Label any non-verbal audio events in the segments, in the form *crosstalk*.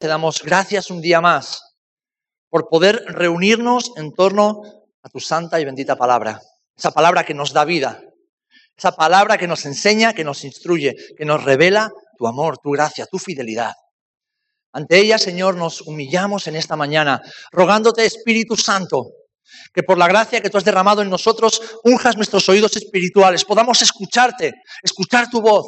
Te damos gracias un día más por poder reunirnos en torno a tu santa y bendita palabra. Esa palabra que nos da vida, esa palabra que nos enseña, que nos instruye, que nos revela tu amor, tu gracia, tu fidelidad. Ante ella, Señor, nos humillamos en esta mañana, rogándote, Espíritu Santo, que por la gracia que tú has derramado en nosotros, unjas nuestros oídos espirituales, podamos escucharte, escuchar tu voz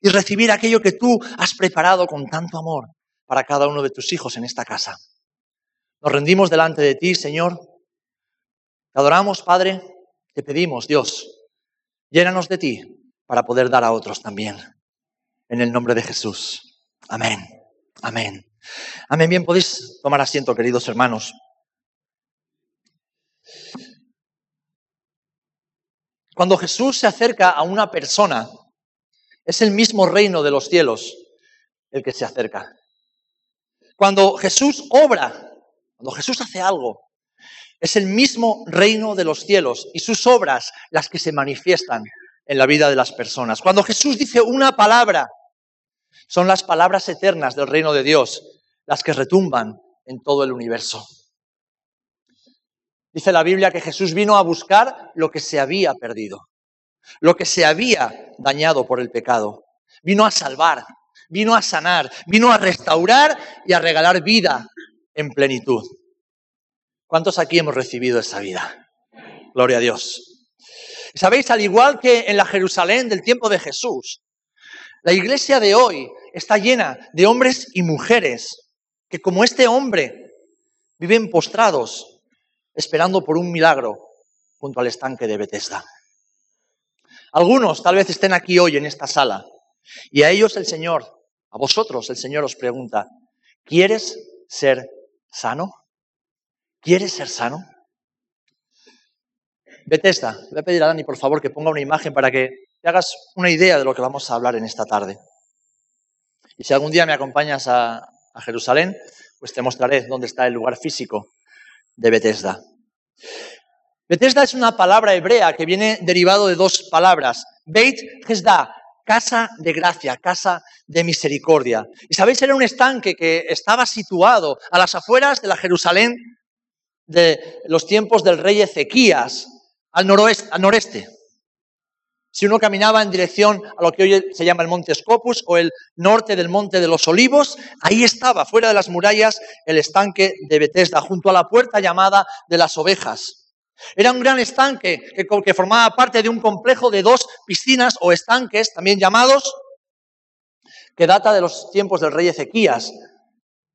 y recibir aquello que tú has preparado con tanto amor para cada uno de tus hijos en esta casa. Nos rendimos delante de ti, Señor. Te adoramos, Padre. Te pedimos, Dios, llénanos de ti para poder dar a otros también. En el nombre de Jesús. Amén. Amén. Amén. Bien, podéis tomar asiento, queridos hermanos. Cuando Jesús se acerca a una persona, es el mismo reino de los cielos el que se acerca. Cuando Jesús obra, cuando Jesús hace algo, es el mismo reino de los cielos y sus obras las que se manifiestan en la vida de las personas. Cuando Jesús dice una palabra, son las palabras eternas del reino de Dios las que retumban en todo el universo. Dice la Biblia que Jesús vino a buscar lo que se había perdido, lo que se había dañado por el pecado. Vino a salvar, vino a sanar, vino a restaurar y a regalar vida en plenitud. ¿Cuántos aquí hemos recibido esa vida? Gloria a Dios. Sabéis, al igual que en la Jerusalén del tiempo de Jesús, la iglesia de hoy está llena de hombres y mujeres que como este hombre viven postrados esperando por un milagro junto al estanque de Bethesda. Algunos tal vez estén aquí hoy en esta sala y a ellos el Señor a vosotros el Señor os pregunta, ¿quieres ser sano? ¿Quieres ser sano? Bethesda, voy a pedir a Dani por favor que ponga una imagen para que te hagas una idea de lo que vamos a hablar en esta tarde. Y si algún día me acompañas a, a Jerusalén, pues te mostraré dónde está el lugar físico de Bethesda. Bethesda es una palabra hebrea que viene derivado de dos palabras. Beit Hesda, casa de gracia, casa de misericordia. Y sabéis, era un estanque que estaba situado a las afueras de la Jerusalén de los tiempos del rey Ezequías, al, noroeste, al noreste. Si uno caminaba en dirección a lo que hoy se llama el Monte Scopus o el norte del Monte de los Olivos, ahí estaba, fuera de las murallas, el estanque de Bethesda, junto a la puerta llamada de las ovejas. Era un gran estanque que, formaba parte de un complejo de dos piscinas o estanques, también llamados, que data de los tiempos del rey Ezequías,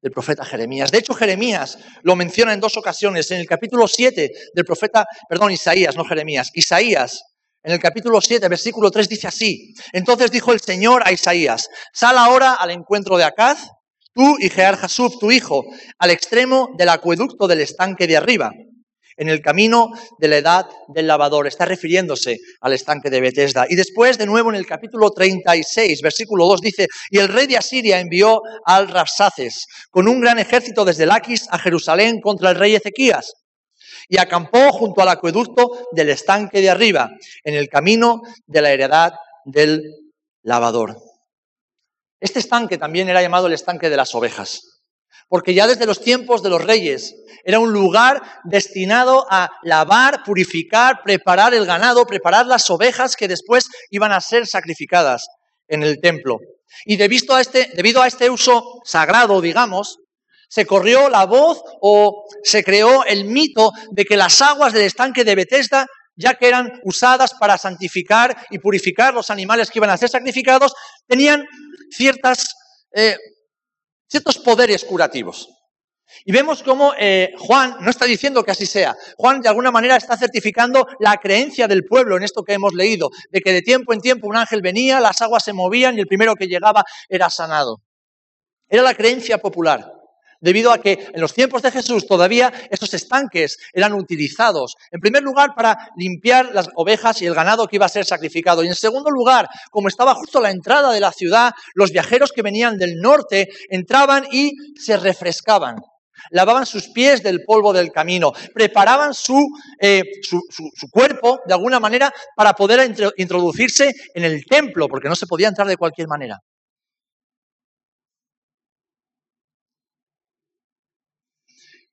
del profeta Jeremías. De hecho, Jeremías lo menciona en dos ocasiones. En el capítulo 7 del profeta, perdón, Isaías, no Jeremías, Isaías, en el capítulo 7, versículo 3 dice así. Entonces dijo el Señor a Isaías, sal ahora al encuentro de Acaz, tú y Jear Jasub, tu hijo, al extremo del acueducto del estanque de arriba en el camino de la edad del lavador. Está refiriéndose al estanque de Bethesda. Y después, de nuevo, en el capítulo 36, versículo 2, dice, y el rey de Asiria envió al Rapsaces con un gran ejército desde Laquis a Jerusalén contra el rey Ezequías. Y acampó junto al acueducto del estanque de arriba, en el camino de la heredad del lavador. Este estanque también era llamado el estanque de las ovejas porque ya desde los tiempos de los reyes era un lugar destinado a lavar, purificar, preparar el ganado, preparar las ovejas que después iban a ser sacrificadas en el templo. Y debido a este, debido a este uso sagrado, digamos, se corrió la voz o se creó el mito de que las aguas del estanque de Bethesda, ya que eran usadas para santificar y purificar los animales que iban a ser sacrificados, tenían ciertas eh, ciertos poderes curativos. Y vemos cómo eh, Juan no está diciendo que así sea. Juan de alguna manera está certificando la creencia del pueblo en esto que hemos leído, de que de tiempo en tiempo un ángel venía, las aguas se movían y el primero que llegaba era sanado. Era la creencia popular debido a que en los tiempos de Jesús todavía estos estanques eran utilizados, en primer lugar, para limpiar las ovejas y el ganado que iba a ser sacrificado, y en segundo lugar, como estaba justo a la entrada de la ciudad, los viajeros que venían del norte entraban y se refrescaban. Lavaban sus pies del polvo del camino, preparaban su, eh, su, cuerpo de alguna manera para poder introducirse en el templo, porque no se podía entrar de cualquier manera.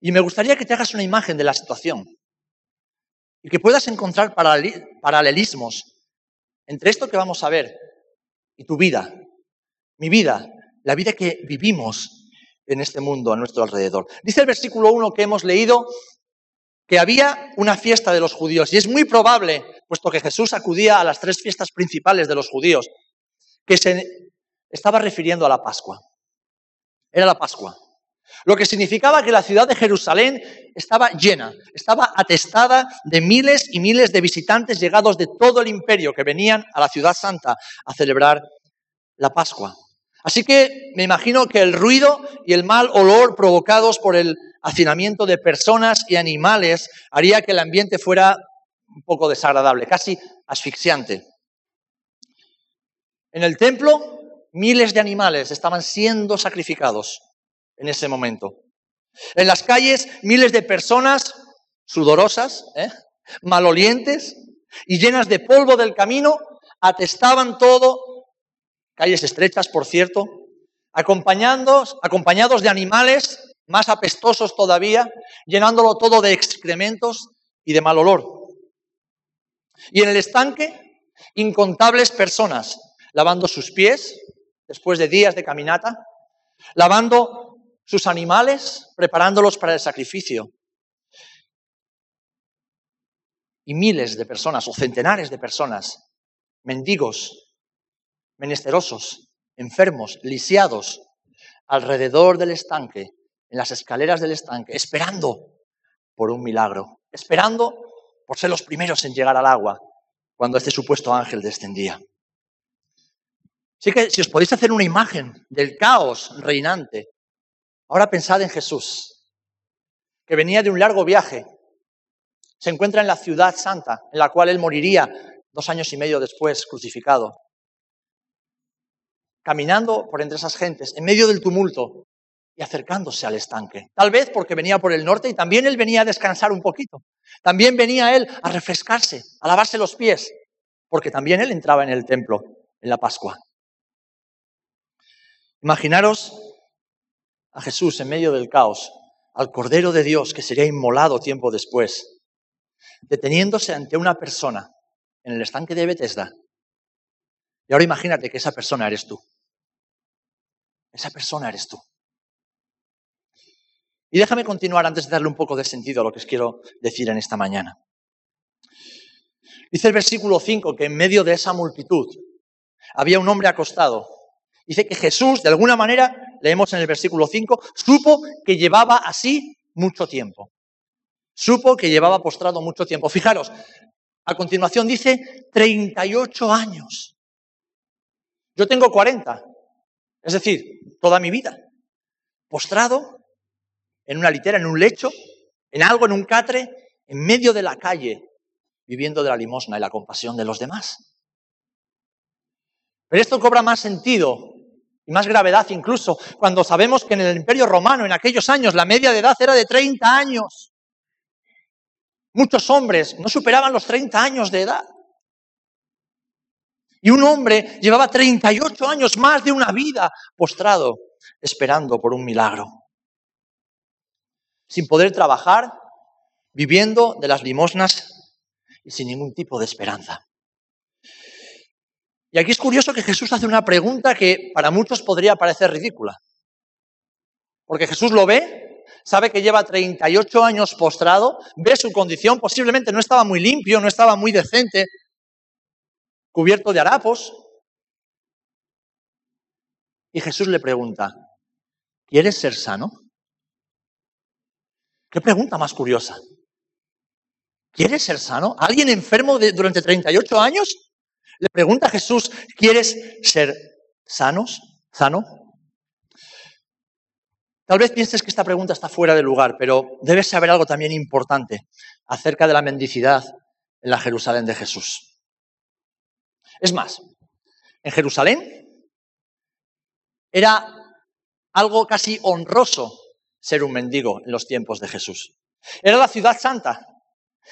Y me gustaría que te hagas una imagen de la situación y que puedas encontrar paralelismos entre esto que vamos a ver y tu vida, mi vida, la vida que vivimos en este mundo a nuestro alrededor. Dice el versículo 1 que hemos leído que había una fiesta de los judíos y es muy probable, puesto que Jesús acudía a las tres fiestas principales de los judíos, que se estaba refiriendo a la Pascua. Era la Pascua. Lo que significaba que la ciudad de Jerusalén estaba llena, estaba atestada de miles y miles de visitantes llegados de todo el imperio que venían a la ciudad santa a celebrar la Pascua. Así que me imagino que el ruido y el mal olor provocados por el hacinamiento de personas y animales haría que el ambiente fuera un poco desagradable, casi asfixiante. En el templo, miles de animales estaban siendo sacrificados en ese momento. En las calles, miles de personas sudorosas, ¿eh? malolientes y llenas de polvo del camino, atestaban todo, calles estrechas, por cierto, acompañados, acompañados de animales más apestosos todavía, llenándolo todo de excrementos y de mal olor. Y en el estanque, incontables personas lavando sus pies después de días de caminata, lavando sus animales, preparándolos para el sacrificio. Y miles de personas, o centenares de personas, mendigos, menesterosos, enfermos, lisiados, alrededor del estanque, en las escaleras del estanque, esperando por un milagro, esperando por ser los primeros en llegar al agua cuando este supuesto ángel descendía. Así que si os podéis hacer una imagen del caos reinante, Ahora pensad en Jesús, que venía de un largo viaje, se encuentra en la ciudad santa, en la cual él moriría dos años y medio después, crucificado, caminando por entre esas gentes, en medio del tumulto y acercándose al estanque. Tal vez porque venía por el norte y también él venía a descansar un poquito. También venía él a refrescarse, a lavarse los pies, porque también él entraba en el templo en la Pascua. Imaginaros a Jesús en medio del caos, al Cordero de Dios que sería inmolado tiempo después, deteniéndose ante una persona en el estanque de Bethesda. Y ahora imagínate que esa persona eres tú. Esa persona eres tú. Y déjame continuar antes de darle un poco de sentido a lo que os quiero decir en esta mañana. Dice el versículo 5 que en medio de esa multitud había un hombre acostado. Dice que Jesús, de alguna manera, leemos en el versículo 5, supo que llevaba así mucho tiempo. Supo que llevaba postrado mucho tiempo. Fijaros, a continuación dice 38 años. Yo tengo 40, es decir, toda mi vida. Postrado en una litera, en un lecho, en algo, en un catre, en medio de la calle, viviendo de la limosna y la compasión de los demás. Pero esto cobra más sentido y más gravedad incluso cuando sabemos que en el Imperio Romano en aquellos años la media de edad era de 30 años. Muchos hombres no superaban los 30 años de edad. Y un hombre llevaba 38 años más de una vida postrado, esperando por un milagro. Sin poder trabajar, viviendo de las limosnas y sin ningún tipo de esperanza. Y aquí es curioso que Jesús hace una pregunta que para muchos podría parecer ridícula. Porque Jesús lo ve, sabe que lleva 38 años postrado, ve su condición, posiblemente no estaba muy limpio, no estaba muy decente, cubierto de harapos. Y Jesús le pregunta, ¿quieres ser sano? ¿Qué pregunta más curiosa? ¿Quieres ser sano? ¿Alguien enfermo durante 38 años? Le pregunta a Jesús, ¿quieres ser sanos? ¿Sano? Tal vez pienses que esta pregunta está fuera de lugar, pero debes saber algo también importante acerca de la mendicidad en la Jerusalén de Jesús. Es más, en Jerusalén era algo casi honroso ser un mendigo en los tiempos de Jesús. Era la ciudad santa,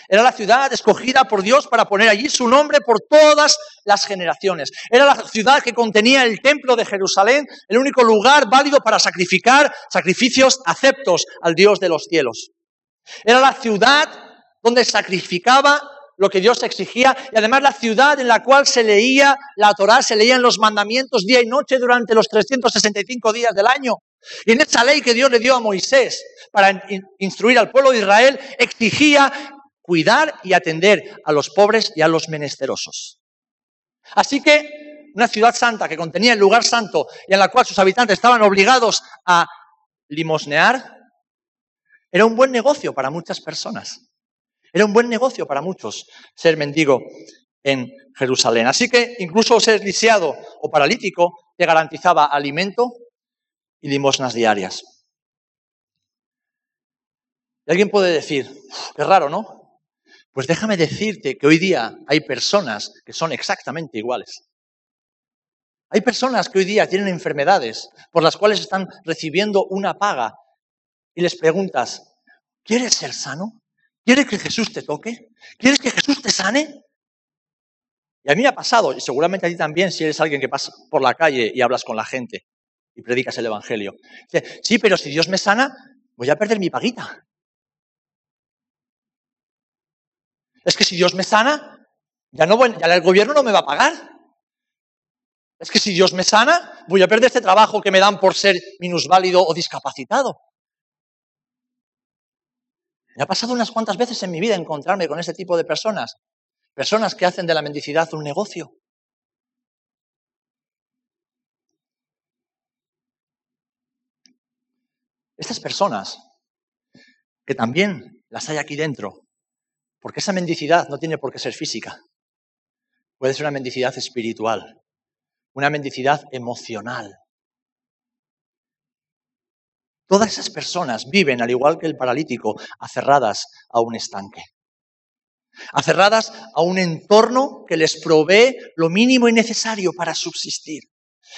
Era la ciudad escogida por Dios para poner allí su nombre por todas las generaciones. Era la ciudad que contenía el templo de Jerusalén, el único lugar válido para sacrificar sacrificios aceptos al Dios de los cielos. Era la ciudad donde sacrificaba lo que Dios exigía y además la ciudad en la cual se leía la Torá, se leían los mandamientos día y noche durante los 365 días del año. Y en esa ley que Dios le dio a Moisés para instruir al pueblo de Israel, exigía cuidar y atender a los pobres y a los menesterosos. Así que una ciudad santa que contenía el lugar santo y en la cual sus habitantes estaban obligados a limosnear, era un buen negocio para muchas personas. Era un buen negocio para muchos ser mendigo en Jerusalén. Así que incluso ser lisiado o paralítico te garantizaba alimento y limosnas diarias. Y alguien puede decir, qué raro, ¿no? Pues déjame decirte que hoy día hay personas que son exactamente iguales. Hay personas que hoy día tienen enfermedades por las cuales están recibiendo una paga y les preguntas, ¿quieres ser sano? ¿Quieres que Jesús te toque? ¿Quieres que Jesús te sane? Y a mí me ha pasado, y seguramente a ti también, si eres alguien que pasa por la calle y hablas con la gente y predicas el Evangelio. sí, pero si Dios me sana, voy a perder mi paguita. Es que si Dios me sana, ya, no el gobierno no me va a pagar. Es que si Dios me sana, voy a perder este trabajo que me dan por ser minusválido o discapacitado. Me ha pasado unas cuantas veces en mi vida encontrarme con este tipo de personas. Personas que hacen de la mendicidad un negocio. Estas personas, que también las hay aquí dentro, porque esa mendicidad no tiene por qué ser física. Puede ser una mendicidad espiritual, una mendicidad emocional. Todas esas personas viven, al igual que el paralítico, aferradas a un estanque. Aferradas a un entorno que les provee lo mínimo y necesario para subsistir.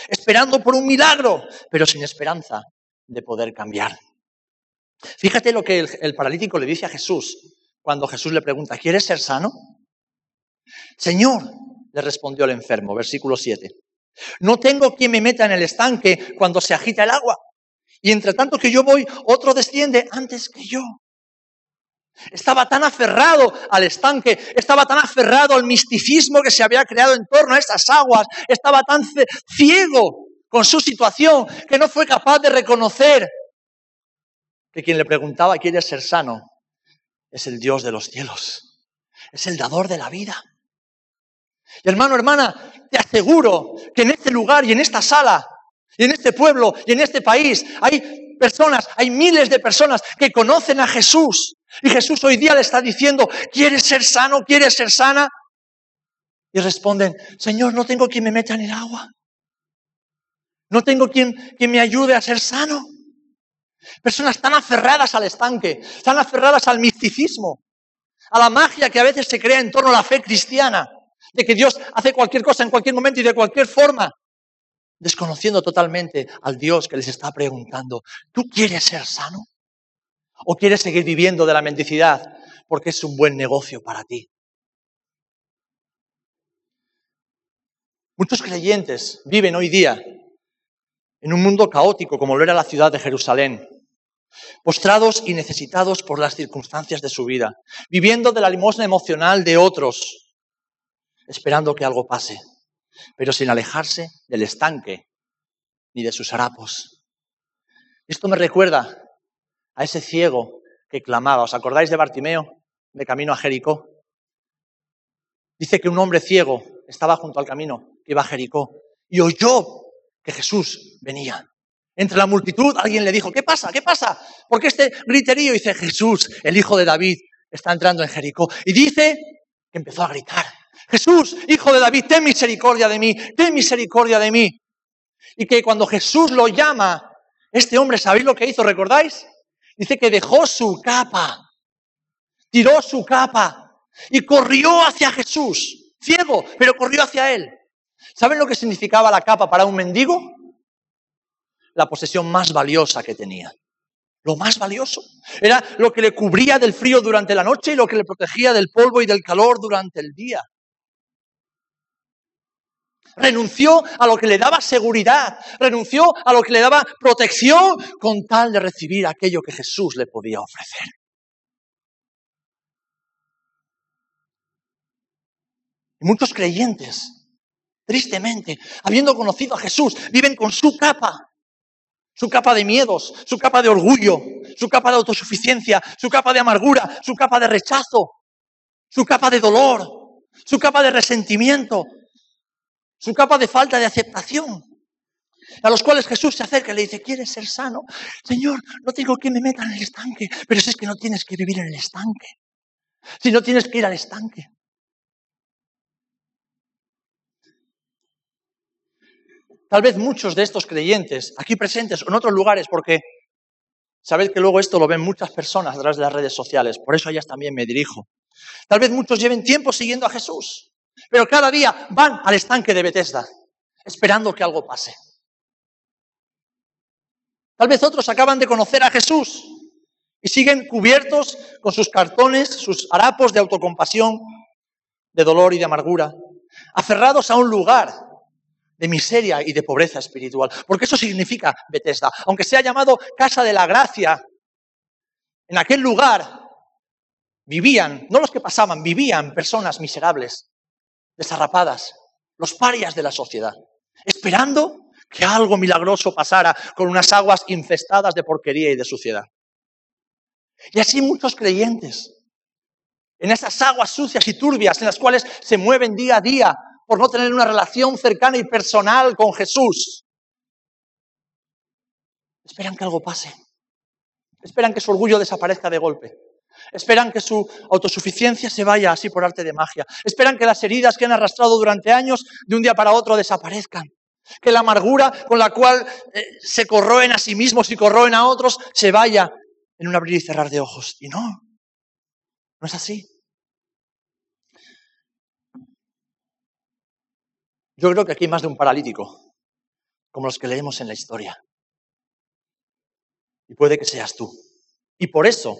Esperando por un milagro, pero sin esperanza de poder cambiar. Fíjate lo que el, el paralítico le dice a Jesús cuando Jesús le pregunta, ¿quieres ser sano? Señor, le respondió el enfermo, versículo 7, no tengo quien me meta en el estanque cuando se agita el agua. Y entre tanto que yo voy, otro desciende antes que yo. Estaba tan aferrado al estanque, estaba tan aferrado al misticismo que se había creado en torno a esas aguas, estaba tan ciego con su situación que no fue capaz de reconocer que quien le preguntaba, ¿quieres ser sano? Es el Dios de los cielos, es el dador de la vida. Y hermano, hermana, te aseguro que en este lugar y en esta sala, y en este pueblo y en este país, hay personas, hay miles de personas que conocen a Jesús. Y Jesús hoy día le está diciendo, ¿quieres ser sano? ¿Quieres ser sana? Y responden, Señor, no tengo quien me meta en el agua. No tengo quien, quien me ayude a ser sano. Personas tan aferradas al estanque, tan aferradas al misticismo, a la magia que a veces se crea en torno a la fe cristiana, de que Dios hace cualquier cosa en cualquier momento y de cualquier forma, desconociendo totalmente al Dios que les está preguntando, ¿tú quieres ser sano? ¿O quieres seguir viviendo de la mendicidad porque es un buen negocio para ti? Muchos creyentes viven hoy día en un mundo caótico como lo era la ciudad de Jerusalén, postrados y necesitados por las circunstancias de su vida, viviendo de la limosna emocional de otros, esperando que algo pase, pero sin alejarse del estanque ni de sus harapos. Esto me recuerda a ese ciego que clamaba. ¿Os acordáis de Bartimeo, de camino a Jericó? Dice que un hombre ciego estaba junto al camino que iba a Jericó y oyó que Jesús venía. Entre la multitud alguien le dijo, ¿qué pasa? ¿Qué pasa? ¿Por qué este griterío? dice, Jesús, el hijo de David, está entrando en Jericó. Y dice que empezó a gritar, Jesús, hijo de David, ten misericordia de mí, ten misericordia de mí. Y que cuando Jesús lo llama, este hombre, ¿sabéis lo que hizo? ¿Recordáis? Dice que dejó su capa, tiró su capa y corrió hacia Jesús, ciego, pero corrió hacia él. ¿Saben lo que significaba la capa para un mendigo? La posesión más valiosa que tenía. lo más valioso. Era lo que le cubría del frío durante la noche y lo que le protegía del polvo y del calor durante el día. Renunció a lo que le daba seguridad, renunció a lo que le daba protección con tal de recibir aquello que Jesús le podía ofrecer. Y muchos creyentes, tristemente, habiendo conocido a Jesús, viven con su capa, su capa de miedos, su capa de orgullo, su capa de autosuficiencia, su capa de amargura, su capa de rechazo, su capa de dolor, su capa de resentimiento, su capa de falta de aceptación. A los cuales Jesús se acerca y le dice, ¿quieres ser sano? Señor, no tengo que me meta en el estanque, pero si es que no tienes que vivir en el estanque, si no tienes que ir al estanque. Tal vez muchos de estos creyentes, aquí presentes o en otros lugares, porque sabed que luego esto lo ven muchas personas a través de las redes sociales, por eso a ellas también me dirijo. Tal vez muchos lleven tiempo siguiendo a Jesús, pero cada día van al estanque de Bethesda, esperando que algo pase. Tal vez otros acaban de conocer a Jesús y siguen cubiertos con sus cartones, sus harapos de autocompasión, de dolor y de amargura, aferrados a un lugar de miseria y de pobreza espiritual. Porque eso significa Bethesda. Aunque sea llamado casa de la gracia, en aquel lugar vivían, no los que pasaban, vivían personas miserables, desarrapadas, los parias de la sociedad, esperando que algo milagroso pasara con unas aguas infestadas de porquería y de suciedad. Y así muchos creyentes, en esas aguas sucias y turbias en las cuales se mueven día a día por no tener una relación cercana y personal con Jesús, esperan que algo pase, esperan que su orgullo desaparezca de golpe, Esperan que su autosuficiencia se vaya así por arte de magia. Esperan que las heridas que han arrastrado durante años de un día para otro desaparezcan. Que la amargura con la cual eh, se corroen a sí mismos y corroen a otros se vaya en un abrir y cerrar de ojos. Y no, no es así. Yo creo que aquí hay más de un paralítico, como los que leemos en la historia. Y puede que seas tú. Y por eso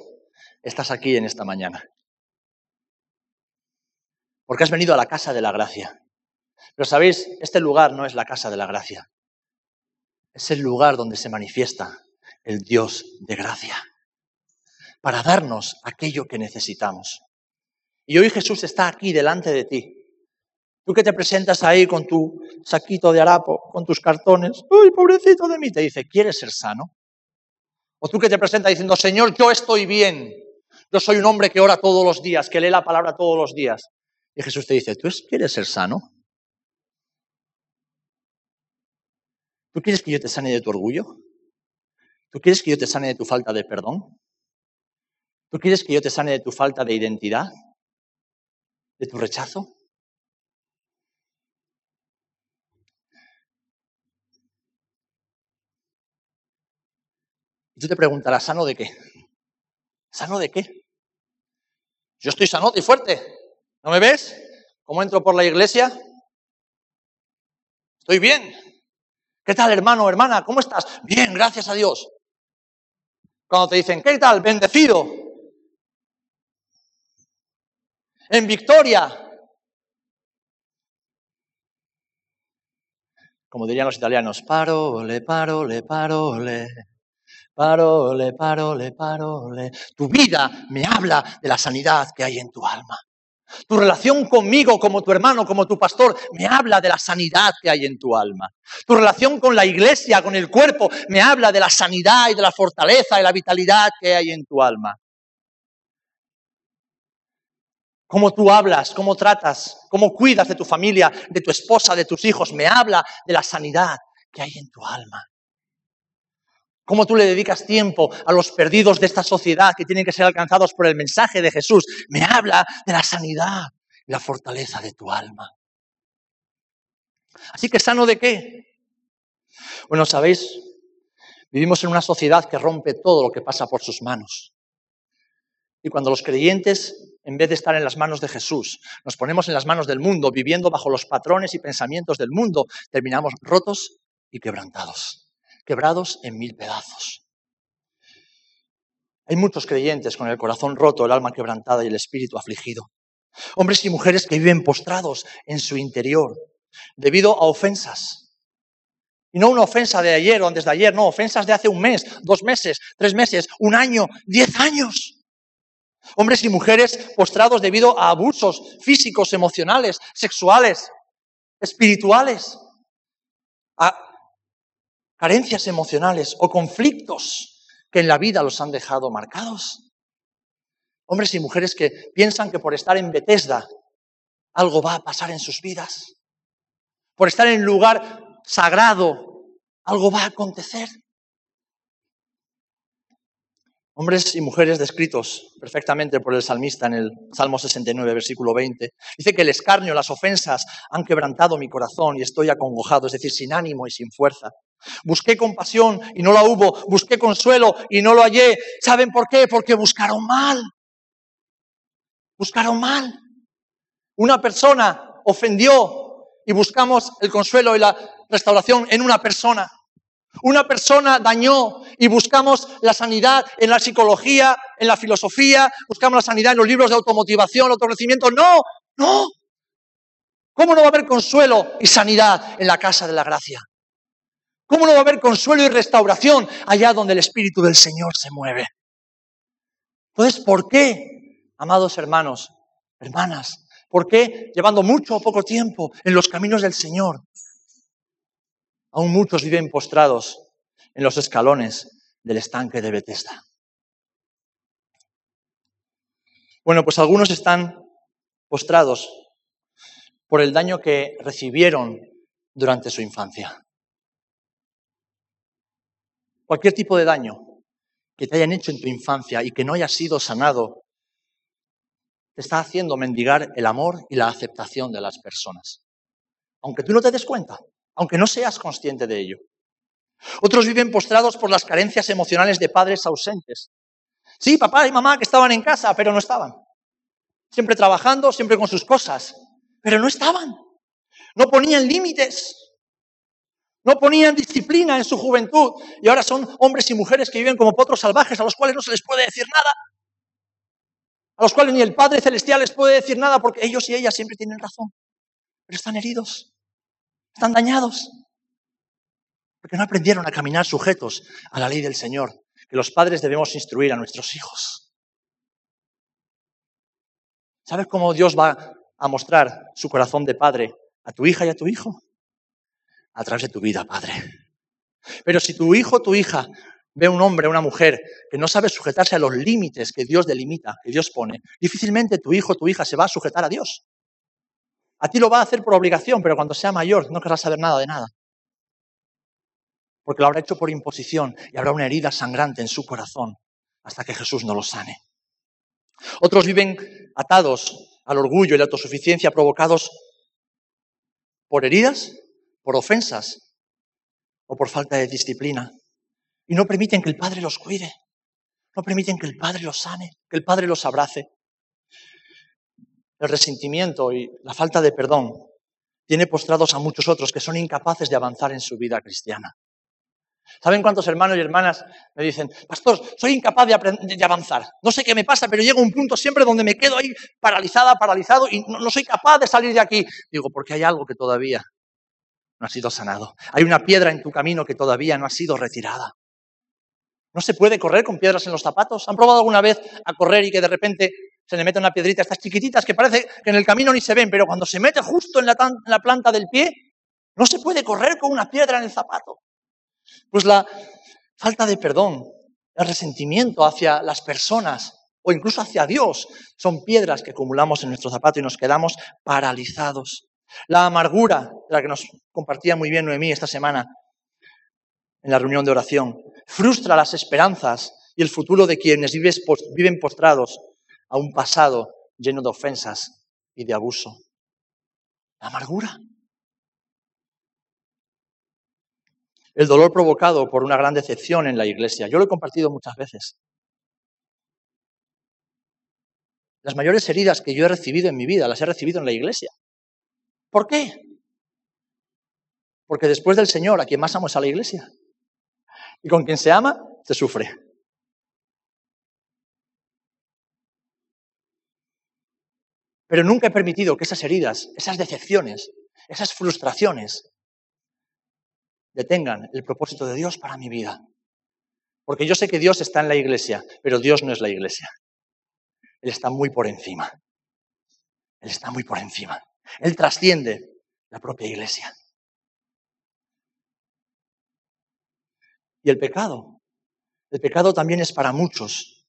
estás aquí en esta mañana. Porque has venido a la casa de la gracia. Pero sabéis, este lugar no es la casa de la gracia. Es el lugar donde se manifiesta el Dios de gracia. Para darnos aquello que necesitamos. Y hoy Jesús está aquí delante de ti. Tú que te presentas ahí con tu saquito de harapo, con tus cartones. ¡Uy, pobrecito de mí! Te dice, ¿quieres ser sano? O tú que te presentas diciendo, Señor, yo estoy bien. Yo soy un hombre que ora todos los días, que lee la palabra todos los días. Y Jesús te dice, ¿tú quieres ser sano? ¿Tú quieres que yo te sane de tu orgullo? ¿Tú quieres que yo te sane de tu falta de perdón? ¿Tú quieres que yo te sane de tu falta de identidad? ¿De tu rechazo? Y tú te preguntarás, ¿sano de qué? ¿Sano de qué? Yo estoy sano y fuerte. ¿No me ves? ¿Cómo entro por la iglesia? Estoy bien. ¿Qué tal, hermano, hermana? ¿Cómo estás? Bien, gracias a Dios. Cuando te dicen, ¿qué tal? Bendecido. En victoria. Como dirían los italianos, parole, parole, parole. Parole, parole, parole. Tu vida me habla de la sanidad que hay en tu alma. Tu relación conmigo como tu hermano, como tu pastor, me habla de la sanidad que hay en tu alma. Tu relación con la iglesia, con el cuerpo, me habla de la sanidad y de la fortaleza y la vitalidad que hay en tu alma. Cómo tú hablas, cómo tratas, cómo cuidas de tu familia, de tu esposa, de tus hijos, me habla de la sanidad que hay en tu alma. Cómo tú le dedicas tiempo a los perdidos de esta sociedad que tienen que ser alcanzados por el mensaje de Jesús. Me habla de la sanidad la fortaleza de tu alma. Así que sano de qué? Bueno, sabéis, vivimos en una sociedad que rompe todo lo que pasa por sus manos. Y cuando los creyentes, en vez de estar en las manos de Jesús, nos ponemos en las manos del mundo, viviendo bajo los patrones y pensamientos del mundo, terminamos rotos y quebrantados quebrados en mil pedazos. Hay muchos creyentes con el corazón roto, el alma quebrantada y el espíritu afligido. Hombres y mujeres que viven postrados en su interior debido a ofensas. Y no una ofensa de ayer o antes de ayer, no, ofensas de hace un mes, dos meses, tres meses, un año, diez años. Hombres y mujeres postrados debido a abusos físicos, emocionales, sexuales, espirituales, carencias emocionales o conflictos que en la vida los han dejado marcados. Hombres y mujeres que piensan que por estar en Bethesda algo va a pasar en sus vidas. Por estar en lugar sagrado algo va a acontecer. Hombres y mujeres descritos perfectamente por el salmista en el Salmo 69, versículo 20. Dice que el escarnio, las ofensas han quebrantado mi corazón y estoy acongojado, es decir, sin ánimo y sin fuerza. Busqué compasión y no la hubo, busqué consuelo y no lo hallé. ¿Saben por qué? Porque buscaron mal. Buscaron mal. Una persona ofendió y buscamos el consuelo y la restauración en una persona. Una persona dañó y buscamos la sanidad en la psicología, en la filosofía, buscamos la sanidad en los libros de automotivación, autoconocimiento. No, no. ¿Cómo no va a haber consuelo y sanidad en la casa de la gracia? ¿Cómo no va a haber consuelo y restauración allá donde el Espíritu del Señor se mueve? Entonces, ¿por qué, amados hermanos, hermanas, por qué llevando mucho o poco tiempo en los caminos del Señor, Aún muchos viven postrados en los escalones del estanque de Bethesda. Bueno, pues algunos están postrados por el daño que recibieron durante su infancia. Cualquier tipo de daño que te hayan hecho en tu infancia y que no haya sido sanado, te está haciendo mendigar el amor y la aceptación de las personas. Aunque tú no te des cuenta aunque no seas consciente de ello. Otros viven postrados por las carencias emocionales de padres ausentes. Sí, papá y mamá que estaban en casa, pero no estaban. Siempre trabajando, siempre con sus cosas, pero no estaban. No ponían límites. No ponían disciplina en su juventud. Y ahora son hombres y mujeres que viven como potros salvajes a los cuales no se les puede decir nada. A los cuales ni el Padre Celestial les puede decir nada porque ellos y ellas siempre tienen razón. Pero están heridos. Están dañados. Porque no aprendieron a caminar sujetos a la ley del Señor, que los padres debemos instruir a nuestros hijos. ¿Sabes cómo Dios va a mostrar su corazón de padre a tu hija y a tu hijo? A través de tu vida, padre. Pero si tu hijo o tu hija ve a un hombre una mujer que no sabe sujetarse a los límites que Dios delimita, que Dios pone, difícilmente tu hijo o tu hija se va a sujetar a Dios. A ti lo va a hacer por obligación, pero cuando sea mayor no querrá saber nada de nada. Porque lo habrá hecho por imposición y habrá una herida sangrante en su corazón hasta que Jesús no lo sane. Otros viven atados al orgullo y la autosuficiencia provocados por heridas, por ofensas o por falta de disciplina. Y no permiten que el Padre los cuide, no permiten que el Padre los sane, que el Padre los abrace el resentimiento y la falta de perdón tiene postrados a muchos otros que son incapaces de avanzar en su vida cristiana. ¿Saben cuántos hermanos y hermanas me dicen, pastor, soy incapaz de, avanzar? No sé qué me pasa, pero llego a un punto siempre donde me quedo ahí paralizada, paralizado y no, no soy capaz de salir de aquí. Digo, porque hay algo que todavía no ha sido sanado. Hay una piedra en tu camino que todavía no ha sido retirada. No se puede correr con piedras en los zapatos. ¿Han probado alguna vez a correr y que de repente se le mete una piedrita, estas chiquititas que parece que en el camino ni se ven, pero cuando se mete justo en la, la planta del pie, no se puede correr con una piedra en el zapato. Pues la falta de perdón, el resentimiento hacia las personas o incluso hacia Dios son piedras que acumulamos en nuestro zapato y nos quedamos paralizados. La amargura, la que nos compartía muy bien Noemí esta semana en la reunión de oración, frustra las esperanzas y el futuro de quienes viven postrados a un pasado lleno de ofensas y de abuso. La amargura. El dolor provocado por una gran decepción en la iglesia. Yo lo he compartido muchas veces. Las mayores heridas que yo he recibido en mi vida las he recibido en la iglesia. ¿Por qué? Porque después del Señor, a quien más amo es a la iglesia. Y con quien se ama, se sufre. Pero nunca he permitido que esas heridas, esas decepciones, esas frustraciones detengan el propósito de Dios para mi vida. Porque yo sé que Dios está en la iglesia, pero Dios no es la iglesia. Él está muy por encima. Él está muy por encima. Él trasciende la propia iglesia. Y el pecado. El pecado también es para muchos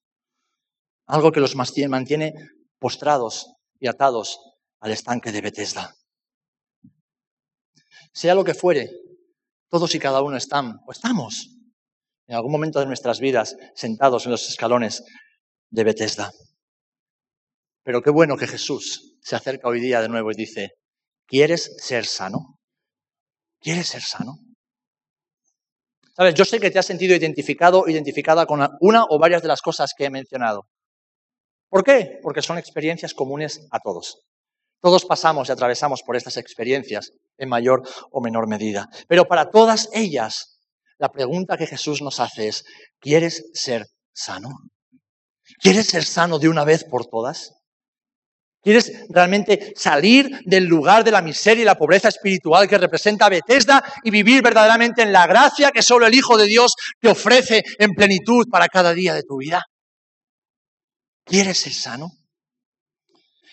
algo que los mantiene postrados y atados al estanque de Bethesda. Sea lo que fuere, todos y cada uno están o estamos en algún momento de nuestras vidas sentados en los escalones de Bethesda. Pero qué bueno que Jesús se acerca hoy día de nuevo y dice, ¿quieres ser sano? ¿Quieres ser sano? Sabes, yo sé que te has sentido identificado, identificada con una o varias de las cosas que he mencionado. ¿Por qué? Porque son experiencias comunes a todos. Todos pasamos y atravesamos por estas experiencias en mayor o menor medida. Pero para todas ellas, la pregunta que Jesús nos hace es, ¿quieres ser sano? ¿Quieres ser sano de una vez por todas? ¿Quieres realmente salir del lugar de la miseria y la pobreza espiritual que representa Bethesda y vivir verdaderamente en la gracia que solo el Hijo de Dios te ofrece en plenitud para cada día de tu vida? ¿Quieres ser sano?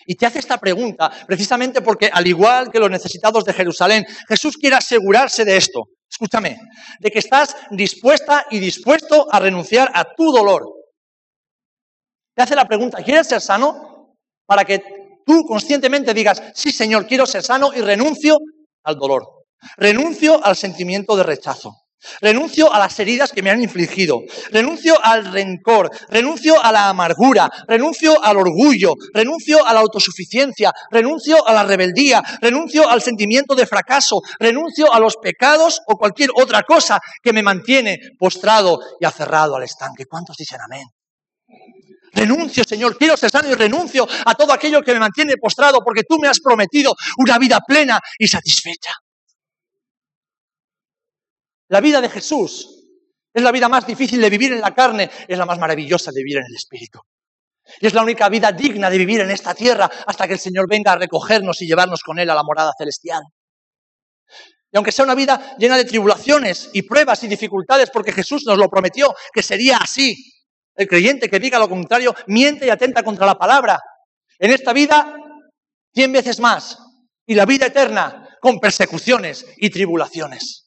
Y te hace esta pregunta precisamente porque, al igual que los necesitados de Jerusalén, Jesús quiere asegurarse de esto. Escúchame, de que estás dispuesta y dispuesto a renunciar a tu dolor. Te hace la pregunta, ¿quieres ser sano? Para que tú conscientemente digas, sí Señor, quiero ser sano y renuncio al dolor. Renuncio al sentimiento de rechazo. Renuncio a las heridas que me han infligido. Renuncio al rencor. Renuncio a la amargura. Renuncio al orgullo. Renuncio a la autosuficiencia. Renuncio a la rebeldía. Renuncio al sentimiento de fracaso. Renuncio a los pecados o cualquier otra cosa que me mantiene postrado y aferrado al estanque. ¿Cuántos dicen amén? Renuncio, Señor, quiero ser sano y renuncio a todo aquello que me mantiene postrado porque tú me has prometido una vida plena y satisfecha. La vida de Jesús es la vida más difícil de vivir en la carne, es la más maravillosa de vivir en el Espíritu. Y es la única vida digna de vivir en esta tierra hasta que el Señor venga a recogernos y llevarnos con Él a la morada celestial. Y aunque sea una vida llena de tribulaciones y pruebas y dificultades, porque Jesús nos lo prometió que sería así, el creyente que diga lo contrario miente y atenta contra la palabra. En esta vida, cien veces más. Y la vida eterna con persecuciones y tribulaciones.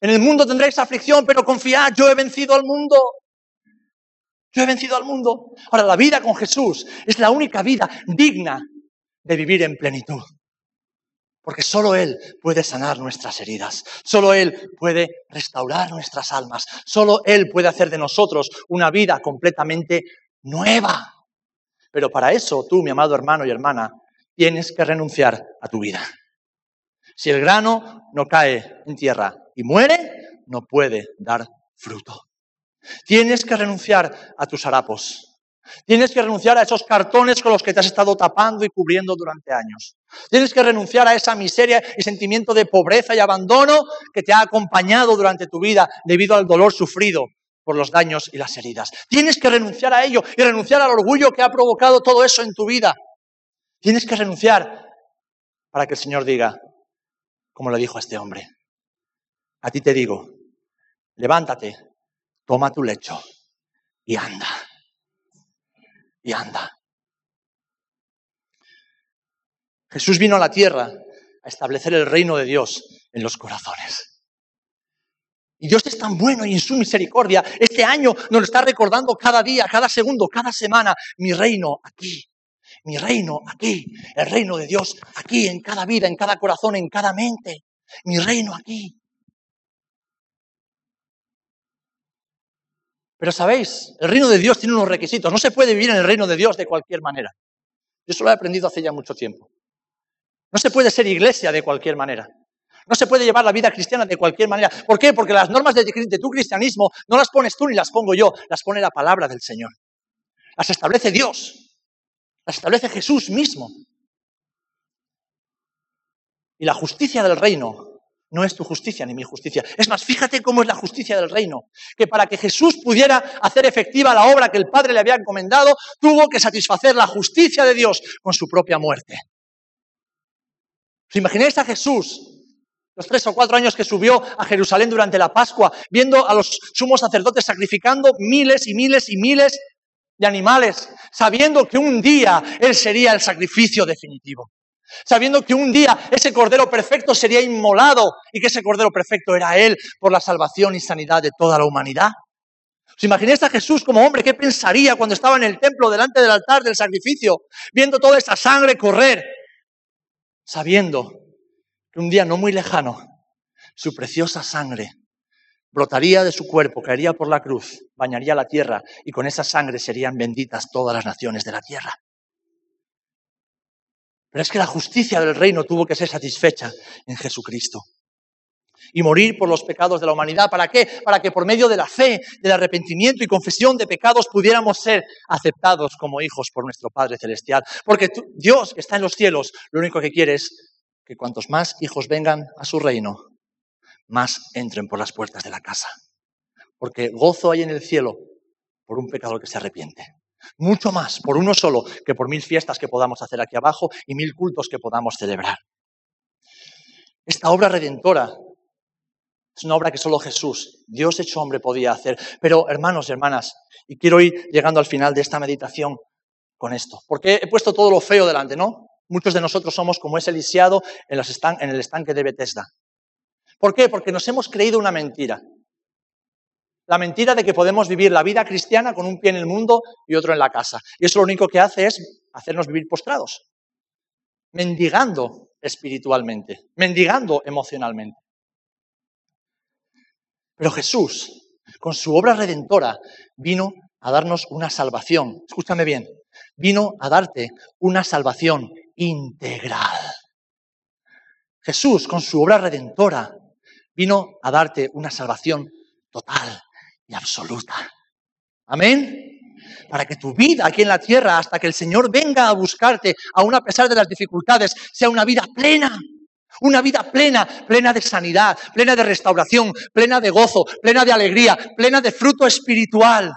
En el mundo tendréis aflicción, pero confiad, yo he vencido al mundo. Yo he vencido al mundo. Ahora, la vida con Jesús es la única vida digna de vivir en plenitud. Porque solo Él puede sanar nuestras heridas, solo Él puede restaurar nuestras almas, solo Él puede hacer de nosotros una vida completamente nueva. Pero para eso tú, mi amado hermano y hermana, tienes que renunciar a tu vida. Si el grano no cae en tierra y muere, no puede dar fruto. Tienes que renunciar a tus harapos. Tienes que renunciar a esos cartones con los que te has estado tapando y cubriendo durante años. Tienes que renunciar a esa miseria y sentimiento de pobreza y abandono que te ha acompañado durante tu vida debido al dolor sufrido por los daños y las heridas. Tienes que renunciar a ello y renunciar al orgullo que ha provocado todo eso en tu vida. Tienes que renunciar para que el Señor diga, como le dijo a este hombre, a ti te digo, levántate, toma tu lecho y anda. Y anda. Jesús vino a la tierra a establecer el reino de Dios en los corazones. Y Dios es tan bueno y en su misericordia este año nos lo está recordando cada día, cada segundo, cada semana, mi reino aquí, mi reino aquí, el reino de Dios aquí, en cada vida, en cada corazón, en cada mente, mi reino aquí. Pero sabéis, el reino de Dios tiene unos requisitos. No se puede vivir en el reino de Dios de cualquier manera. Yo eso lo he aprendido hace ya mucho tiempo. No se puede ser iglesia de cualquier manera. No se puede llevar la vida cristiana de cualquier manera. ¿Por qué? Porque las normas de, tu cristianismo no las pones tú ni las pongo yo, las pone la palabra del Señor. Las establece Dios. Las establece Jesús mismo. Y la justicia del reino no es tu justicia ni mi justicia. Es más, fíjate cómo es la justicia del reino. Que para que Jesús pudiera hacer efectiva la obra que el Padre le había encomendado, tuvo que satisfacer la justicia de Dios con su propia muerte. ¿Os imagináis a Jesús los tres o cuatro años que subió a Jerusalén durante la Pascua, viendo a los sumos sacerdotes sacrificando miles y miles y miles de animales, sabiendo que un día Él sería el sacrificio definitivo, sabiendo que un día ese Cordero Perfecto sería inmolado y que ese Cordero Perfecto era Él por la salvación y sanidad de toda la humanidad. ¿Os imagináis a Jesús como hombre? ¿Qué pensaría cuando estaba en el templo delante del altar del sacrificio, viendo toda esa sangre correr, sabiendo que un día no muy lejano su preciosa sangre brotaría de su cuerpo, caería por la cruz, bañaría la tierra y con esa sangre serían benditas todas las naciones de la tierra. Pero es que la justicia del reino tuvo que ser satisfecha en Jesucristo. Y morir por los pecados de la humanidad. ¿Para qué? Para que por medio de la fe, del arrepentimiento y confesión de pecados pudiéramos ser aceptados como hijos por nuestro Padre Celestial. Porque Dios, que está en los cielos, lo único que quiere es que cuantos más hijos vengan a su reino, más entren por las puertas de la casa. Porque gozo hay en el cielo por un pecador que se arrepiente. Mucho más por uno solo que por mil fiestas que podamos hacer aquí abajo y mil cultos que podamos celebrar. Esta obra redentora es una obra que solo Jesús, Dios hecho hombre, podía hacer. Pero hermanos y hermanas, y quiero ir llegando al final de esta meditación con esto, porque he puesto todo lo feo delante, ¿no? Muchos de nosotros somos como ese lisiado en, en el estanque de Bethesda. ¿Por qué? Porque nos hemos creído una mentira. La mentira de que podemos vivir la vida cristiana con un pie en el mundo y otro en la casa. Y eso lo único que hace es hacernos vivir postrados, mendigando espiritualmente, mendigando emocionalmente. Pero Jesús, con su obra redentora, vino a darnos una salvación. Escúchame bien, vino a darte una salvación integral. Jesús, con su obra redentora, vino a darte una salvación total y absoluta. Amén. Para que tu vida aquí en la tierra, hasta que el Señor venga a buscarte, aún a pesar de las dificultades, sea una vida plena. Una vida plena, plena de sanidad, plena de restauración, plena de gozo, plena de alegría, plena de fruto espiritual,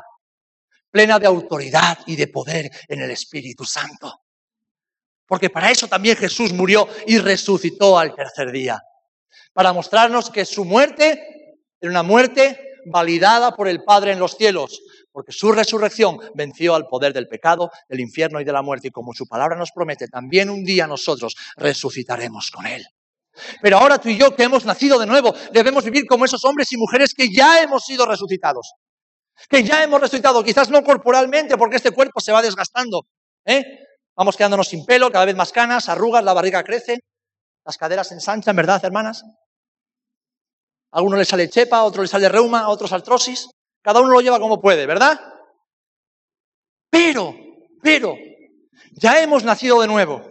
plena de autoridad y de poder en el Espíritu Santo. Porque para eso también Jesús murió y resucitó al tercer día para mostrarnos que su muerte era una muerte validada por el Padre en los cielos, porque su resurrección venció al poder del pecado, del infierno y de la muerte, y como su palabra nos promete, también un día nosotros resucitaremos con Él. Pero ahora tú y yo que hemos nacido de nuevo, debemos vivir como esos hombres y mujeres que ya hemos sido resucitados, que ya hemos resucitado, quizás no corporalmente, porque este cuerpo se va desgastando, ¿eh? vamos quedándonos sin pelo, cada vez más canas, arrugas, la barriga crece, las caderas se ensanchan, ¿verdad, hermanas? A alguno le sale chepa, a otro le sale reuma, a otros artrosis. Cada uno lo lleva como puede, ¿verdad? Pero, pero, ya hemos nacido de nuevo.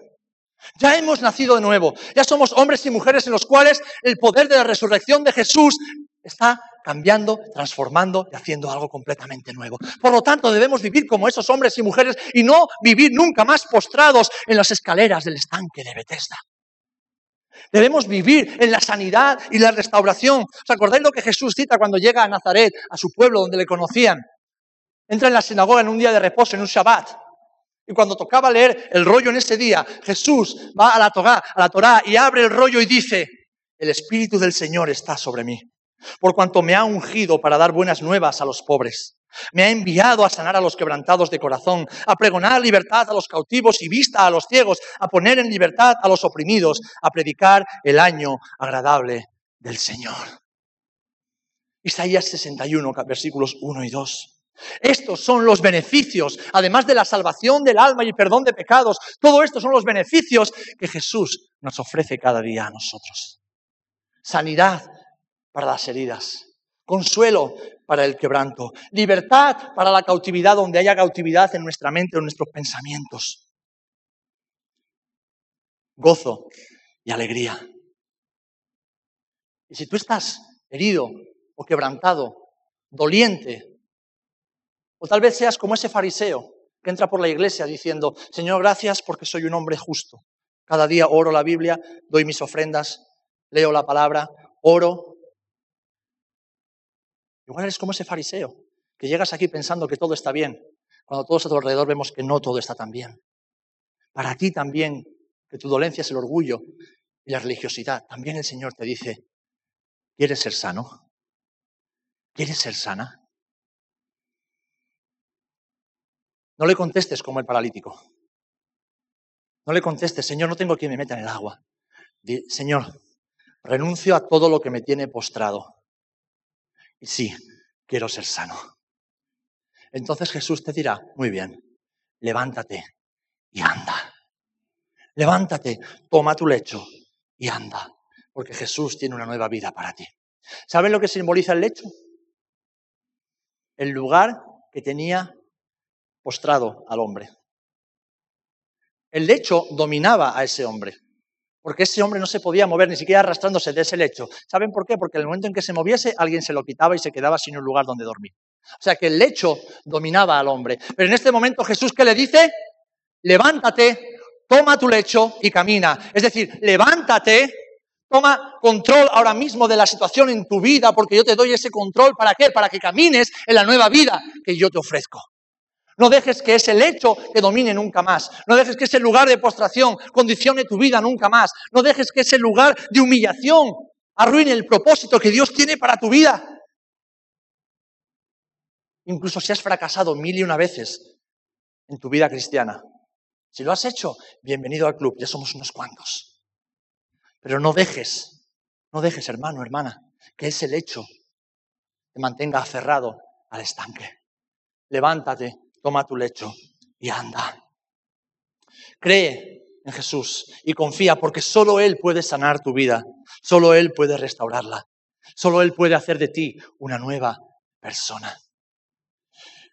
Ya hemos nacido de nuevo. Ya somos hombres y mujeres en los cuales el poder de la resurrección de Jesús está cambiando, transformando y haciendo algo completamente nuevo. Por lo tanto, debemos vivir como esos hombres y mujeres y no vivir nunca más postrados en las escaleras del estanque de Bethesda. Debemos vivir en la sanidad y la restauración. ¿Os acordáis lo que Jesús cita cuando llega a Nazaret, a su pueblo donde le conocían? Entra en la sinagoga en un día de reposo, en un Shabbat. Y cuando tocaba leer el rollo en ese día, Jesús va a la Torá, a la Torá y abre el rollo y dice, el Espíritu del Señor está sobre mí, por cuanto me ha ungido para dar buenas nuevas a los pobres. Me ha enviado a sanar a los quebrantados de corazón, a pregonar libertad a los cautivos y vista a los ciegos, a poner en libertad a los oprimidos, a predicar el año agradable del Señor. Isaías 61, versículos 1 y 2. Estos son los beneficios, además de la salvación del alma y perdón de pecados, todo esto son los beneficios que Jesús nos ofrece cada día a nosotros. Sanidad para las heridas, consuelo para el quebranto, libertad para la cautividad donde haya cautividad en nuestra mente o en nuestros pensamientos, gozo y alegría. Y si tú estás herido o quebrantado, doliente, o tal vez seas como ese fariseo que entra por la iglesia diciendo, Señor, gracias porque soy un hombre justo. Cada día oro la Biblia, doy mis ofrendas, leo la palabra, oro. Igual eres como ese fariseo, que llegas aquí pensando que todo está bien, cuando todos a tu alrededor vemos que no todo está tan bien. Para ti también, que tu dolencia es el orgullo y la religiosidad, también el Señor te dice, ¿quieres ser sano? ¿Quieres ser sana? No le contestes como el paralítico. No le contestes, Señor, no tengo quien me meta en el agua. Señor, renuncio a todo lo que me tiene postrado. Y sí, quiero ser sano. Entonces Jesús te dirá, muy bien, levántate y anda. Levántate, toma tu lecho y anda, porque Jesús tiene una nueva vida para ti. ¿Saben lo que simboliza el lecho? El lugar que tenía postrado al hombre. El lecho dominaba a ese hombre, porque ese hombre no se podía mover ni siquiera arrastrándose de ese lecho. ¿Saben por qué? Porque en el momento en que se moviese, alguien se lo quitaba y se quedaba sin un lugar donde dormir. O sea que el lecho dominaba al hombre. Pero en este momento Jesús, ¿qué le dice? Levántate, toma tu lecho y camina. Es decir, levántate, toma control ahora mismo de la situación en tu vida, porque yo te doy ese control. ¿Para qué? Para que camines en la nueva vida que yo te ofrezco. No dejes que ese lecho te domine nunca más. No dejes que ese lugar de postración condicione tu vida nunca más. No dejes que ese lugar de humillación arruine el propósito que Dios tiene para tu vida. Incluso si has fracasado mil y una veces en tu vida cristiana. Si lo has hecho, bienvenido al club, ya somos unos cuantos. Pero no dejes, no dejes, hermano, hermana, que ese lecho te mantenga aferrado al estanque. Levántate, toma tu lecho y anda. Cree en Jesús y confía porque solo Él puede sanar tu vida, solo Él puede restaurarla, solo Él puede hacer de ti una nueva persona.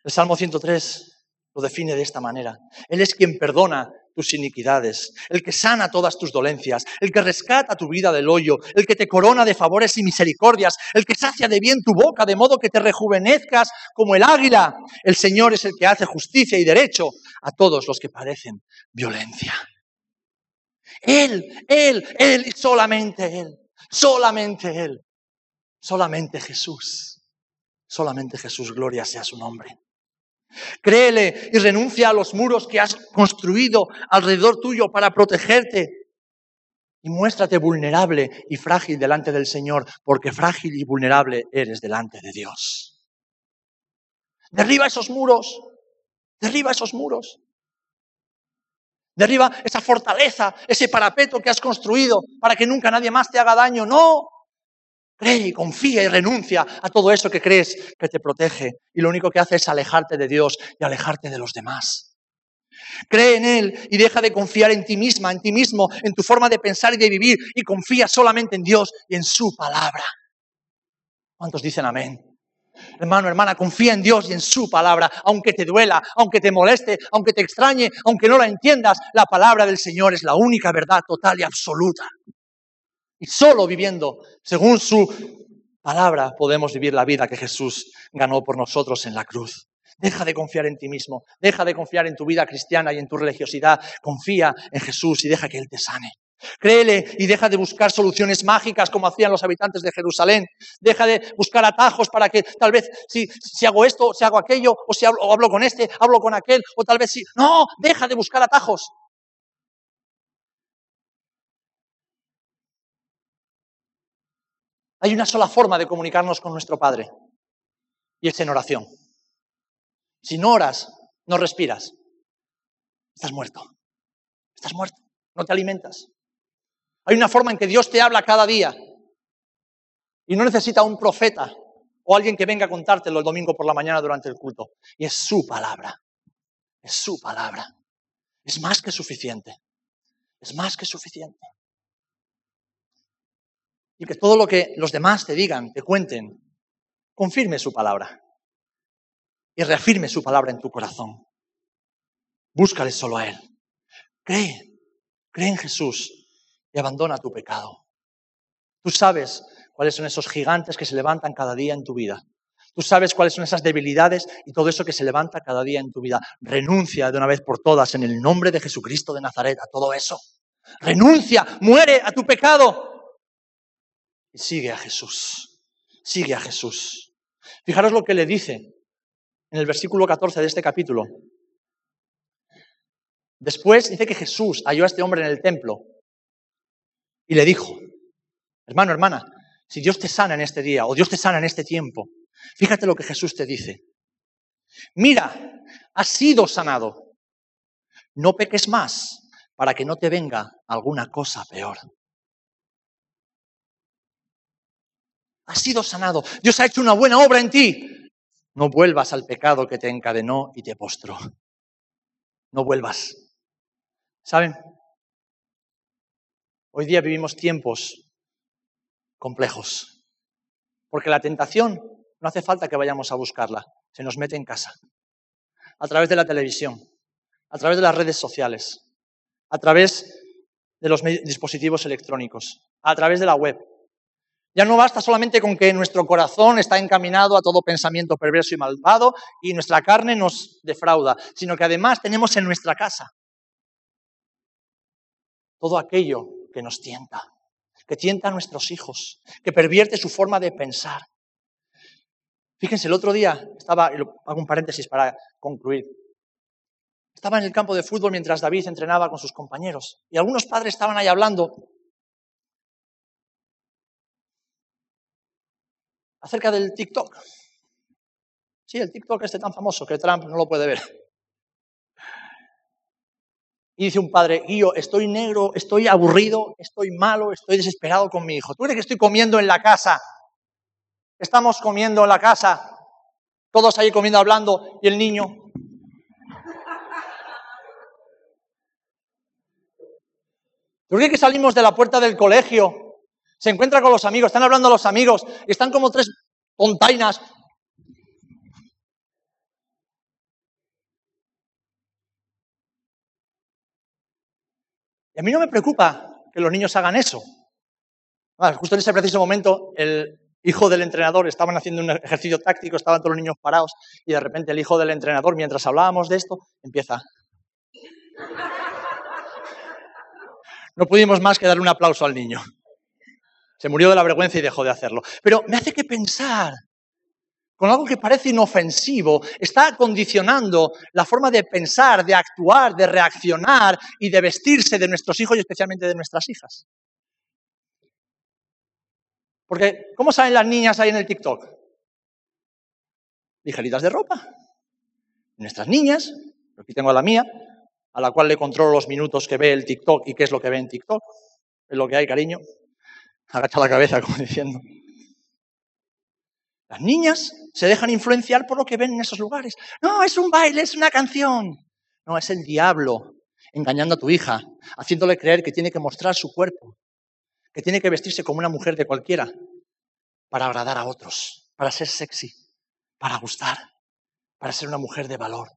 El Salmo 103 lo define de esta manera. Él es quien perdona tus iniquidades, el que sana todas tus dolencias, el que rescata tu vida del hoyo, el que te corona de favores y misericordias, el que sacia de bien tu boca de modo que te rejuvenezcas como el águila. El Señor es el que hace justicia y derecho a todos los que padecen violencia. Él, Él, Él y solamente Él, solamente Él, solamente Jesús, solamente Jesús, gloria sea su nombre. Créele y renuncia a los muros que has construido alrededor tuyo para protegerte. Y muéstrate vulnerable y frágil delante del Señor, porque frágil y vulnerable eres delante de Dios. Derriba esos muros, derriba esos muros. Derriba esa fortaleza, ese parapeto que has construido para que nunca nadie más te haga daño. No, Cree y confía y renuncia a todo eso que crees que te protege y lo único que hace es alejarte de Dios y alejarte de los demás. Cree en Él y deja de confiar en ti misma, en ti mismo, en tu forma de pensar y de vivir y confía solamente en Dios y en su palabra. ¿Cuántos dicen amén? Hermano, hermana, confía en Dios y en su palabra, aunque te duela, aunque te moleste, aunque te extrañe, aunque no la entiendas, la palabra del Señor es la única verdad total y absoluta. Y solo viviendo según su palabra podemos vivir la vida que Jesús ganó por nosotros en la cruz. Deja de confiar en ti mismo, deja de confiar en tu vida cristiana y en tu religiosidad. Confía en Jesús y deja que Él te sane. Créele y deja de buscar soluciones mágicas como hacían los habitantes de Jerusalén. Deja de buscar atajos para que tal vez si, hago esto, si hago aquello, o si hablo, o hablo con este, hablo con aquel, o tal vez si... No, deja de buscar atajos. Hay una sola forma de comunicarnos con nuestro Padre y es en oración. Si no oras, no respiras. Estás muerto. Estás muerto. No te alimentas. Hay una forma en que Dios te habla cada día y no necesita un profeta o alguien que venga a contártelo el domingo por la mañana durante el culto. Y es su palabra. Es su palabra. Es más que suficiente. Es más que suficiente y que todo lo que los demás te digan, te cuenten, confirme su palabra y reafirme su palabra en tu corazón. Búscale solo a Él. Cree, cree en Jesús y abandona tu pecado. Tú sabes cuáles son esos gigantes que se levantan cada día en tu vida. Tú sabes cuáles son esas debilidades y todo eso que se levanta cada día en tu vida. Renuncia de una vez por todas en el nombre de Jesucristo de Nazaret a todo eso. Renuncia, muere a tu pecado sigue a Jesús. Sigue a Jesús. Fijaros lo que le dice en el versículo 14 de este capítulo. Después dice que Jesús halló a este hombre en el templo y le dijo, hermano, hermana, si Dios te sana en este día o Dios te sana en este tiempo, fíjate lo que Jesús te dice. Mira, has sido sanado. No peques más para que no te venga alguna cosa peor. Has sido sanado. Dios ha hecho una buena obra en ti. No vuelvas al pecado que te encadenó y te postró. No vuelvas. ¿Saben? Hoy día vivimos tiempos complejos. Porque la tentación no hace falta que vayamos a buscarla, se nos mete en casa. A través de la televisión, a través de las redes sociales, a través de los dispositivos electrónicos, a través de la web. Ya no basta solamente con que nuestro corazón está encaminado a todo pensamiento perverso y malvado y nuestra carne nos defrauda, sino que además tenemos en nuestra casa todo aquello que nos tienta, que tienta a nuestros hijos, que pervierte su forma de pensar. Fíjense, el otro día estaba, hago un paréntesis para concluir, estaba en el campo de fútbol mientras David entrenaba con sus compañeros y algunos padres estaban ahí hablando acerca del TikTok. Sí, el TikTok este tan famoso que Trump no lo puede ver. Y dice un padre, yo estoy negro, estoy aburrido, estoy malo, estoy desesperado con mi hijo. ¿Tú crees que estoy comiendo en la casa? Estamos comiendo en la casa, todos ahí comiendo, hablando, y el niño, ¿Tú crees que salimos de la puerta del colegio? Se encuentra con los amigos, están hablando los amigos, están como tres tontainas. Y a mí no me preocupa que los niños hagan eso. justo en ese preciso momento, el hijo del entrenador, estaban haciendo un ejercicio táctico, estaban todos los niños parados, y de repente el hijo del entrenador, mientras hablábamos de esto, empieza. No pudimos más que dar un aplauso al niño. Se murió de la vergüenza y dejó de hacerlo. Pero me hace que pensar, con algo que parece inofensivo, está condicionando la forma de pensar, de actuar, de reaccionar y de vestirse de nuestros hijos y especialmente de nuestras hijas. Porque, ¿cómo salen las niñas ahí en el TikTok? Ligeritas de ropa. Nuestras niñas, aquí tengo a la mía, a la cual le controlo los minutos que ve el TikTok y qué es lo que ve en TikTok. Es lo que hay, cariño. Agacha la cabeza, *laughs* como diciendo. Las niñas se dejan influenciar por lo que ven en esos lugares. No, es un baile, es una canción. No, es el diablo engañando a tu hija, haciéndole creer que tiene que mostrar su cuerpo, que tiene que vestirse como una mujer de cualquiera para agradar a otros, para ser sexy, para gustar, para ser una mujer de valor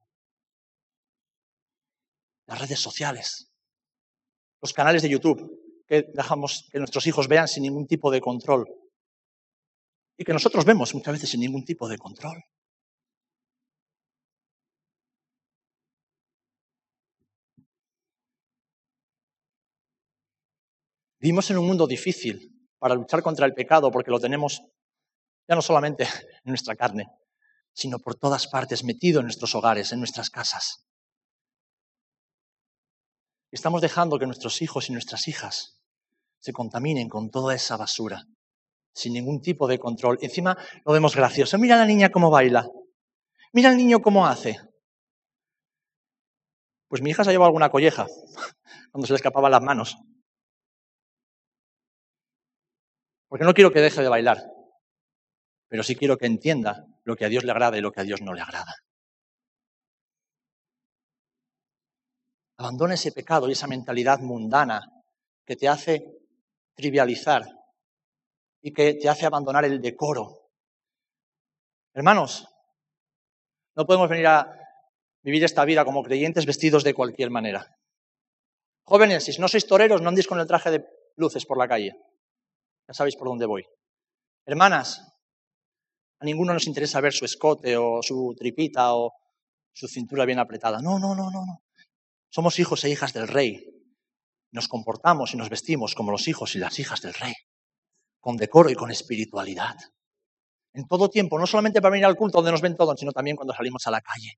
las redes sociales, los canales de YouTube que dejamos que nuestros hijos vean sin ningún tipo de control y que nosotros vemos muchas veces sin ningún tipo de control. Vivimos en un mundo difícil para luchar contra el pecado porque lo tenemos ya no solamente en nuestra carne, sino por todas partes, metido en nuestros hogares, en nuestras casas. Estamos dejando que nuestros hijos y nuestras hijas se contaminen con toda esa basura, sin ningún tipo de control. Encima lo vemos gracioso. Mira a la niña cómo baila. Mira al niño cómo hace. Pues mi hija se ha llevado alguna colleja *laughs* cuando se le escapaban las manos. Porque no quiero que deje de bailar, pero sí quiero que entienda lo que a Dios le agrada y lo que a Dios no le agrada. Abandona ese pecado y esa mentalidad mundana que te hace trivializar y que te hace abandonar el decoro. Hermanos, no podemos venir a vivir esta vida como creyentes vestidos de cualquier manera. Jóvenes, si no sois toreros, no andéis con el traje de luces por la calle. Ya sabéis por dónde voy. Hermanas, a ninguno nos interesa ver su escote o su tripita o su cintura bien apretada. No, no, no, no, no. Somos hijos e hijas del rey. Nos comportamos y nos vestimos como los hijos y las hijas del rey. con decoro y con espiritualidad. En todo tiempo, no solamente para venir al culto donde nos ven todos, sino también cuando salimos a la calle.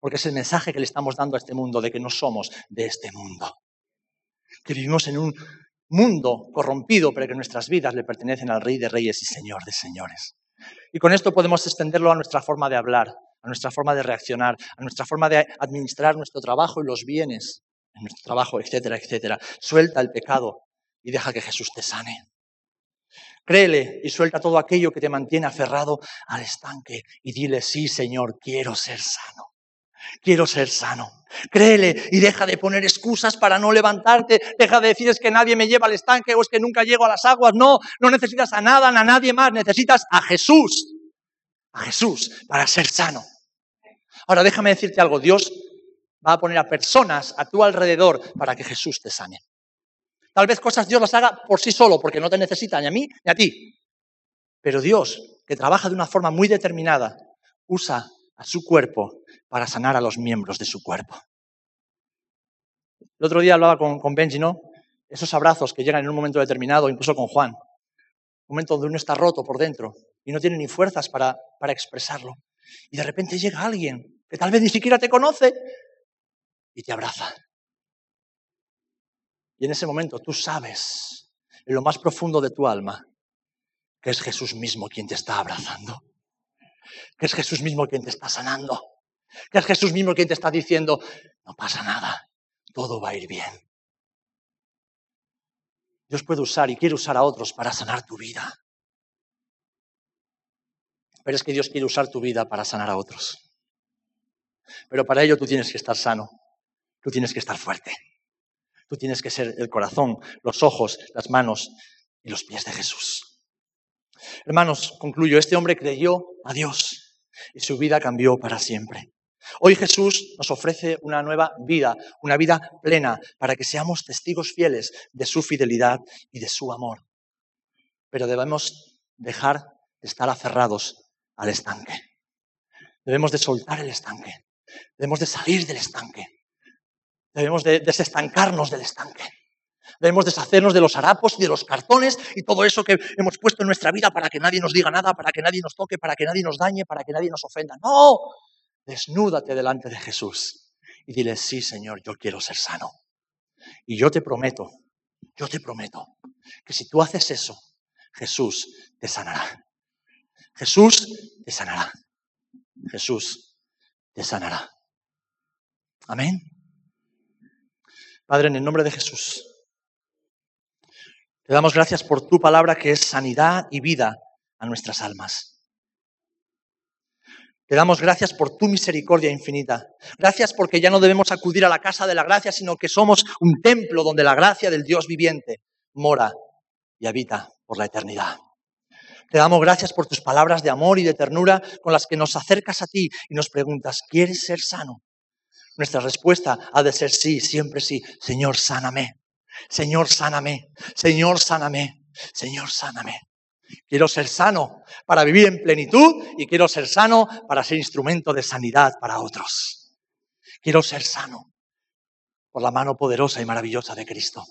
Porque es el mensaje que le estamos dando a este mundo de que no somos de este mundo. Que vivimos en un mundo corrompido, pero que nuestras vidas le pertenecen al Rey de Reyes y Señor de Señores. Y con esto podemos extenderlo a nuestra forma de hablar, a nuestra forma de reaccionar, a nuestra forma de administrar nuestro trabajo y los bienes en nuestro trabajo, etcétera, etcétera. Suelta el pecado y deja que Jesús te sane. Créele y suelta todo aquello que te mantiene aferrado al estanque y dile, sí, Señor, quiero ser sano. Quiero ser sano. Créele y deja de poner excusas para no levantarte. Deja de decir es que nadie me lleva al estanque o es que nunca llego a las aguas. No, no necesitas a nada, a nadie más. Necesitas a Jesús. A Jesús para ser sano. Ahora déjame decirte algo. Dios va a poner a personas a tu alrededor para que Jesús te sane. Tal vez cosas Dios las haga por sí solo, porque no te necesita ni a mí ni a ti. Pero Dios, que trabaja de una forma muy determinada, usa a su cuerpo para sanar a los miembros de su cuerpo. El otro día hablaba con, Benji, ¿no? Esos abrazos que llegan en un momento determinado, incluso con Juan. Un momento donde uno está roto por dentro y no tiene ni fuerzas para, para expresarlo. Y de repente llega alguien que tal vez ni siquiera te conoce y te abraza. Y en ese momento tú sabes, en lo más profundo de tu alma, que es Jesús mismo quien te está abrazando, que es Jesús mismo quien te está sanando, que es Jesús mismo quien te está diciendo, no pasa nada, todo va a ir bien. Dios puede usar y quiere usar a otros para sanar tu vida. Pero es que Dios quiere usar tu vida para sanar a otros. Pero para ello tú tienes que estar sano, tú tienes que estar fuerte. Tú tienes que ser el corazón, los ojos, las manos y los pies de Jesús. Hermanos, concluyo, este hombre creyó a Dios y su vida cambió para siempre. Hoy Jesús nos ofrece una nueva vida, una vida plena, para que seamos testigos fieles de su fidelidad y de su amor. Pero debemos dejar de estar aferrados al estanque. Debemos de soltar el estanque. Debemos de salir del estanque. Debemos de desestancarnos del estanque. Debemos deshacernos de los harapos y de los cartones y todo eso que hemos puesto en nuestra vida para que nadie nos diga nada, para que nadie nos toque, para que nadie nos dañe, para que nadie nos ofenda. No, desnúdate delante de Jesús y dile, sí, Señor, yo quiero ser sano. Y yo te prometo, yo te prometo que si tú haces eso, Jesús te sanará. Jesús te sanará. Jesús te sanará. Amén. Padre, en el nombre de Jesús, te damos gracias por tu palabra que es sanidad y vida a nuestras almas. Te damos gracias por tu misericordia infinita. Gracias porque ya no debemos acudir a la casa de la gracia, sino que somos un templo donde la gracia del Dios viviente mora y habita por la eternidad. Te damos gracias por tus palabras de amor y de ternura con las que nos acercas a ti y nos preguntas, ¿quieres ser sano? Nuestra respuesta ha de ser sí, siempre sí. Señor, sáname. Señor, sáname. Señor, sáname. Señor, sáname. Quiero ser sano para vivir en plenitud y quiero ser sano para ser instrumento de sanidad para otros. Quiero ser sano por la mano poderosa y maravillosa de Cristo.